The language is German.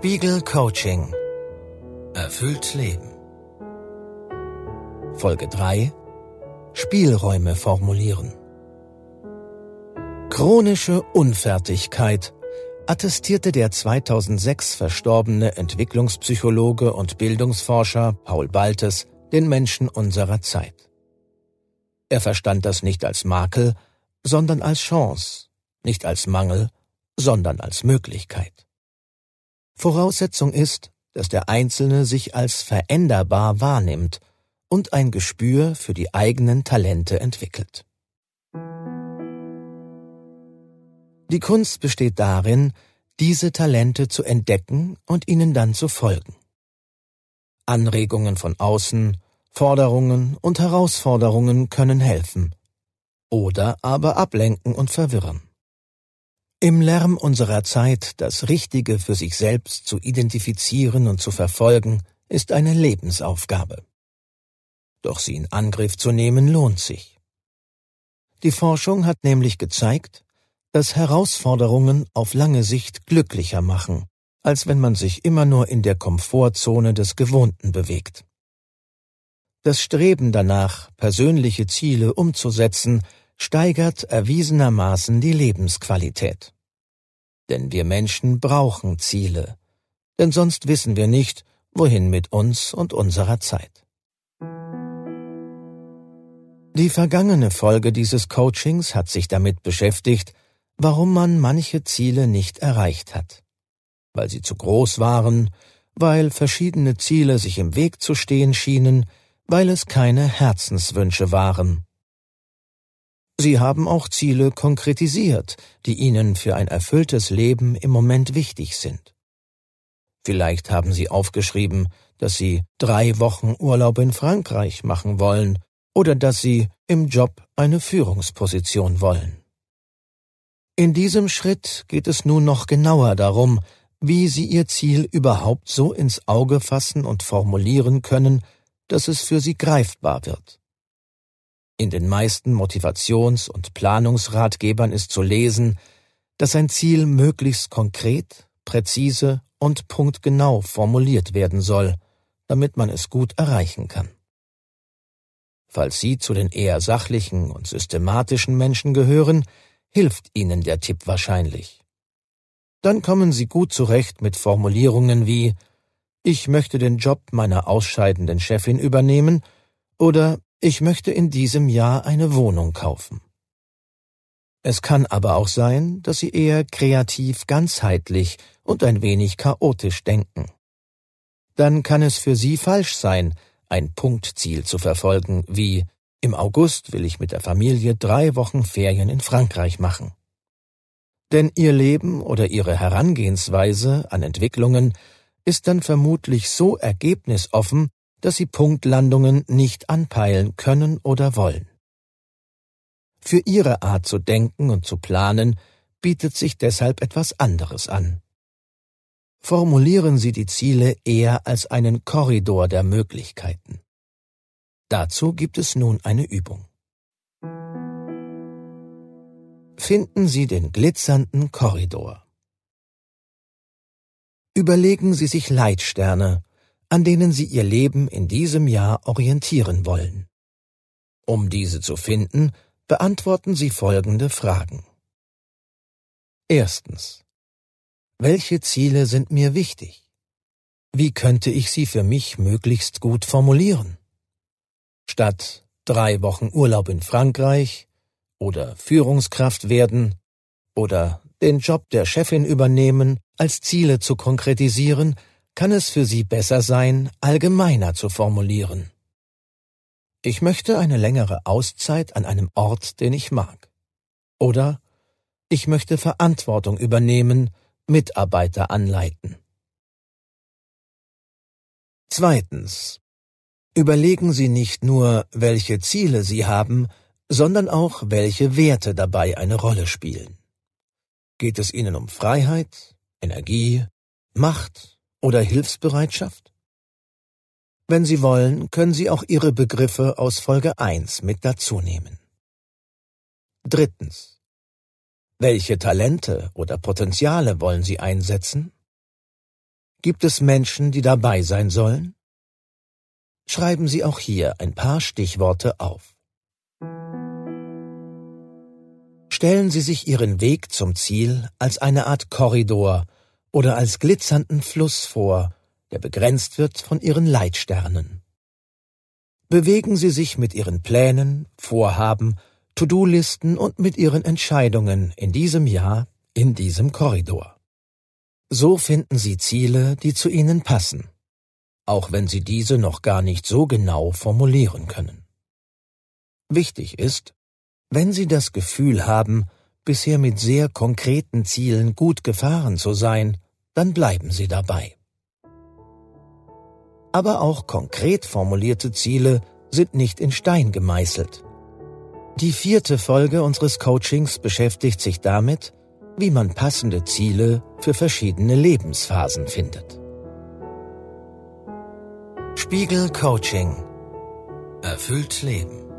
Spiegel Coaching. Erfüllt Leben. Folge 3. Spielräume formulieren. Chronische Unfertigkeit attestierte der 2006 verstorbene Entwicklungspsychologe und Bildungsforscher Paul Baltes den Menschen unserer Zeit. Er verstand das nicht als Makel, sondern als Chance, nicht als Mangel, sondern als Möglichkeit. Voraussetzung ist, dass der Einzelne sich als veränderbar wahrnimmt und ein Gespür für die eigenen Talente entwickelt. Die Kunst besteht darin, diese Talente zu entdecken und ihnen dann zu folgen. Anregungen von außen, Forderungen und Herausforderungen können helfen oder aber ablenken und verwirren. Im Lärm unserer Zeit das Richtige für sich selbst zu identifizieren und zu verfolgen, ist eine Lebensaufgabe. Doch sie in Angriff zu nehmen lohnt sich. Die Forschung hat nämlich gezeigt, dass Herausforderungen auf lange Sicht glücklicher machen, als wenn man sich immer nur in der Komfortzone des Gewohnten bewegt. Das Streben danach, persönliche Ziele umzusetzen, steigert erwiesenermaßen die Lebensqualität. Denn wir Menschen brauchen Ziele, denn sonst wissen wir nicht, wohin mit uns und unserer Zeit. Die vergangene Folge dieses Coachings hat sich damit beschäftigt, warum man manche Ziele nicht erreicht hat. Weil sie zu groß waren, weil verschiedene Ziele sich im Weg zu stehen schienen, weil es keine Herzenswünsche waren. Sie haben auch Ziele konkretisiert, die Ihnen für ein erfülltes Leben im Moment wichtig sind. Vielleicht haben Sie aufgeschrieben, dass Sie drei Wochen Urlaub in Frankreich machen wollen oder dass Sie im Job eine Führungsposition wollen. In diesem Schritt geht es nun noch genauer darum, wie Sie Ihr Ziel überhaupt so ins Auge fassen und formulieren können, dass es für Sie greifbar wird. In den meisten Motivations- und Planungsratgebern ist zu lesen, dass ein Ziel möglichst konkret, präzise und punktgenau formuliert werden soll, damit man es gut erreichen kann. Falls Sie zu den eher sachlichen und systematischen Menschen gehören, hilft Ihnen der Tipp wahrscheinlich. Dann kommen Sie gut zurecht mit Formulierungen wie Ich möchte den Job meiner ausscheidenden Chefin übernehmen oder Ich möchte in diesem Jahr eine Wohnung kaufen. Es kann aber auch sein, dass Sie eher kreativ ganzheitlich und ein wenig chaotisch denken. Dann kann es für Sie falsch sein, ein Punktziel zu verfolgen wie im August will ich mit der Familie drei Wochen Ferien in Frankreich machen. Denn ihr Leben oder ihre Herangehensweise an Entwicklungen ist dann vermutlich so ergebnisoffen, dass sie Punktlandungen nicht anpeilen können oder wollen. Für ihre Art zu denken und zu planen bietet sich deshalb etwas anderes an. Formulieren Sie die Ziele eher als einen Korridor der Möglichkeiten. Dazu gibt es nun eine Übung. Finden Sie den glitzernden Korridor. Überlegen Sie sich Leitsterne, an denen Sie Ihr Leben in diesem Jahr orientieren wollen. Um diese zu finden, beantworten Sie folgende Fragen. Erstens. Welche Ziele sind mir wichtig? Wie könnte ich sie für mich möglichst gut formulieren? Statt drei Wochen Urlaub in Frankreich oder Führungskraft werden oder den Job der Chefin übernehmen als Ziele zu konkretisieren, kann es für Sie besser sein, allgemeiner zu formulieren. Ich möchte eine längere Auszeit an einem Ort, den ich mag. Oder ich möchte Verantwortung übernehmen, Mitarbeiter anleiten. Zweitens. Überlegen Sie nicht nur, welche Ziele Sie haben, sondern auch, welche Werte dabei eine Rolle spielen. Geht es Ihnen um Freiheit, Energie, Macht oder Hilfsbereitschaft? Wenn Sie wollen, können Sie auch Ihre Begriffe aus Folge 1 mit dazunehmen. Drittens. Welche Talente oder Potenziale wollen Sie einsetzen? Gibt es Menschen, die dabei sein sollen? Schreiben Sie auch hier ein paar Stichworte auf. Stellen Sie sich Ihren Weg zum Ziel als eine Art Korridor oder als glitzernden Fluss vor, der begrenzt wird von Ihren Leitsternen. Bewegen Sie sich mit Ihren Plänen, Vorhaben, To-Do-Listen und mit Ihren Entscheidungen in diesem Jahr in diesem Korridor. So finden Sie Ziele, die zu Ihnen passen, auch wenn Sie diese noch gar nicht so genau formulieren können. Wichtig ist, wenn Sie das Gefühl haben, bisher mit sehr konkreten Zielen gut gefahren zu sein, dann bleiben Sie dabei. Aber auch konkret formulierte Ziele sind nicht in Stein gemeißelt. Die vierte Folge unseres Coachings beschäftigt sich damit, wie man passende Ziele für verschiedene Lebensphasen findet. Spiegel Coaching Erfüllt Leben